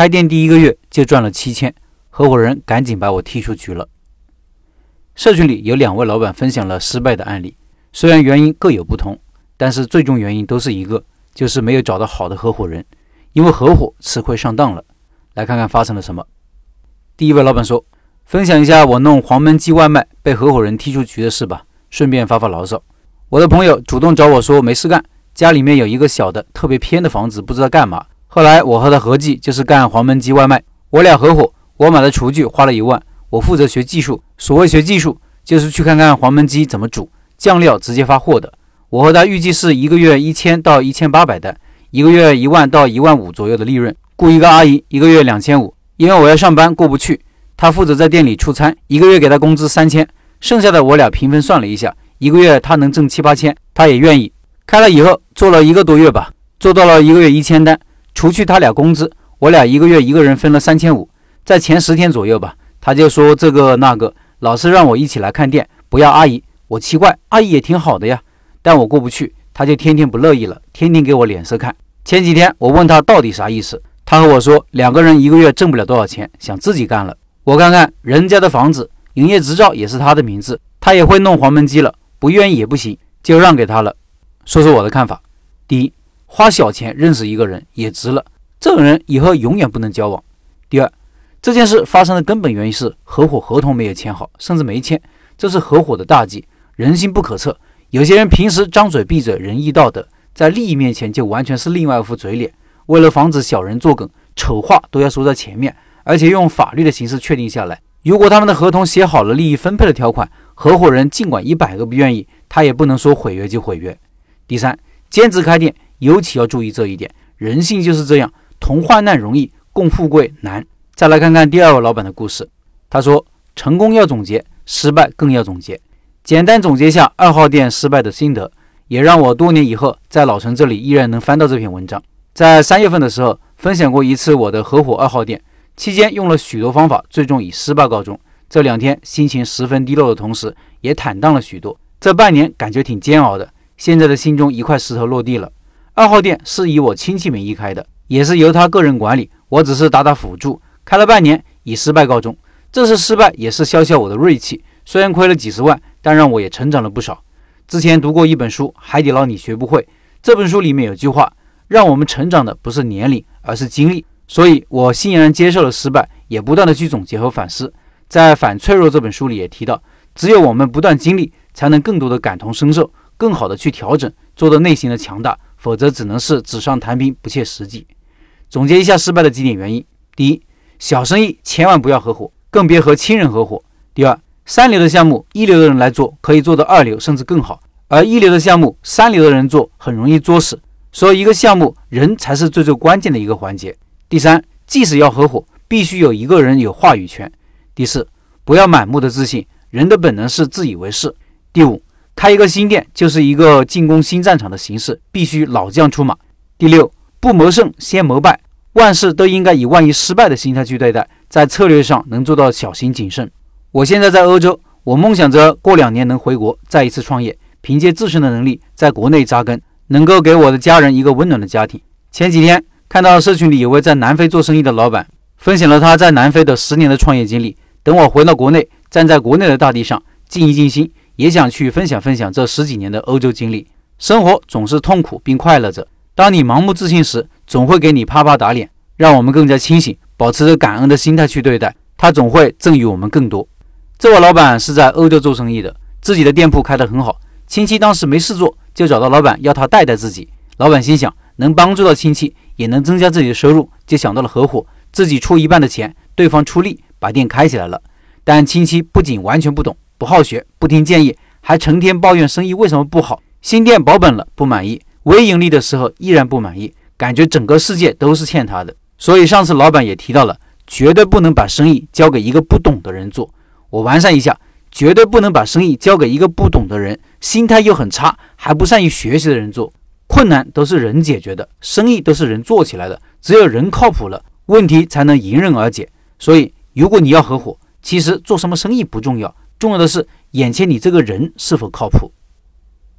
开店第一个月就赚了七千，合伙人赶紧把我踢出局了。社群里有两位老板分享了失败的案例，虽然原因各有不同，但是最终原因都是一个，就是没有找到好的合伙人，因为合伙吃亏上当了。来看看发生了什么。第一位老板说：“分享一下我弄黄焖鸡外卖被合伙人踢出局的事吧，顺便发发牢骚。我的朋友主动找我说没事干，家里面有一个小的特别偏的房子，不知道干嘛。后来我和他合计，就是干黄焖鸡外卖，我俩合伙，我买的厨具花了一万，我负责学技术。所谓学技术，就是去看看黄焖鸡怎么煮，酱料直接发货的。我和他预计是一个月一千到一千八百单，一个月一万到一万五左右的利润。”雇一个阿姨，一个月两千五，因为我要上班过不去，他负责在店里出餐，一个月给他工资三千，剩下的我俩平分算了一下，一个月他能挣七八千，他也愿意。开了以后做了一个多月吧，做到了一个月一千单，除去他俩工资，我俩一个月一个人分了三千五。在前十天左右吧，他就说这个那个，老是让我一起来看店，不要阿姨。我奇怪，阿姨也挺好的呀，但我过不去，他就天天不乐意了，天天给我脸色看。前几天我问他到底啥意思。他和我说，两个人一个月挣不了多少钱，想自己干了。我看看人家的房子，营业执照也是他的名字，他也会弄黄焖鸡了，不愿意也不行，就让给他了。说说我的看法：第一，花小钱认识一个人也值了，这种人以后永远不能交往。第二，这件事发生的根本原因是合伙合同没有签好，甚至没签，这是合伙的大忌。人心不可测，有些人平时张嘴闭嘴仁义道德，在利益面前就完全是另外一副嘴脸。为了防止小人作梗，丑话都要说在前面，而且用法律的形式确定下来。如果他们的合同写好了利益分配的条款，合伙人尽管一百个不愿意，他也不能说毁约就毁约。第三，兼职开店尤其要注意这一点，人性就是这样，同患难容易，共富贵难。再来看看第二位老板的故事，他说：成功要总结，失败更要总结。简单总结下二号店失败的心得，也让我多年以后在老陈这里依然能翻到这篇文章。在三月份的时候，分享过一次我的合伙二号店，期间用了许多方法，最终以失败告终。这两天心情十分低落的同时，也坦荡了许多。这半年感觉挺煎熬的，现在的心中一块石头落地了。二号店是以我亲戚名义开的，也是由他个人管理，我只是打打辅助。开了半年，以失败告终。这次失败也是消消我的锐气，虽然亏了几十万，但让我也成长了不少。之前读过一本书《海底捞你学不会》，这本书里面有句话。让我们成长的不是年龄，而是经历。所以我欣然接受了失败，也不断的去总结和反思。在《反脆弱》这本书里也提到，只有我们不断经历，才能更多的感同身受，更好的去调整，做到内心的强大。否则只能是纸上谈兵，不切实际。总结一下失败的几点原因：第一，小生意千万不要合伙，更别和亲人合伙；第二，三流的项目，一流的人来做，可以做到二流甚至更好；而一流的项目，三流的人做，很容易作死。所以一个项目，人才是最最关键的一个环节。第三，即使要合伙，必须有一个人有话语权。第四，不要满目的自信，人的本能是自以为是。第五，开一个新店就是一个进攻新战场的形式，必须老将出马。第六，不谋胜先谋败，万事都应该以万一失败的心态去对待，在策略上能做到小心谨慎。我现在在欧洲，我梦想着过两年能回国，再一次创业，凭借自身的能力在国内扎根。能够给我的家人一个温暖的家庭。前几天看到社群里有位在南非做生意的老板分享了他在南非的十年的创业经历。等我回到国内，站在国内的大地上静一静心，也想去分享分享这十几年的欧洲经历。生活总是痛苦并快乐着。当你盲目自信时，总会给你啪啪打脸。让我们更加清醒，保持着感恩的心态去对待，他总会赠予我们更多。这位老板是在欧洲做生意的，自己的店铺开得很好。亲戚当时没事做。就找到老板要他带带自己，老板心想能帮助到亲戚，也能增加自己的收入，就想到了合伙，自己出一半的钱，对方出力，把店开起来了。但亲戚不仅完全不懂，不好学，不听建议，还成天抱怨生意为什么不好，新店保本了不满意，微盈利的时候依然不满意，感觉整个世界都是欠他的。所以上次老板也提到了，绝对不能把生意交给一个不懂的人做。我完善一下。绝对不能把生意交给一个不懂的人、心态又很差、还不善于学习的人做。困难都是人解决的，生意都是人做起来的。只有人靠谱了，问题才能迎刃而解。所以，如果你要合伙，其实做什么生意不重要，重要的是眼前你这个人是否靠谱。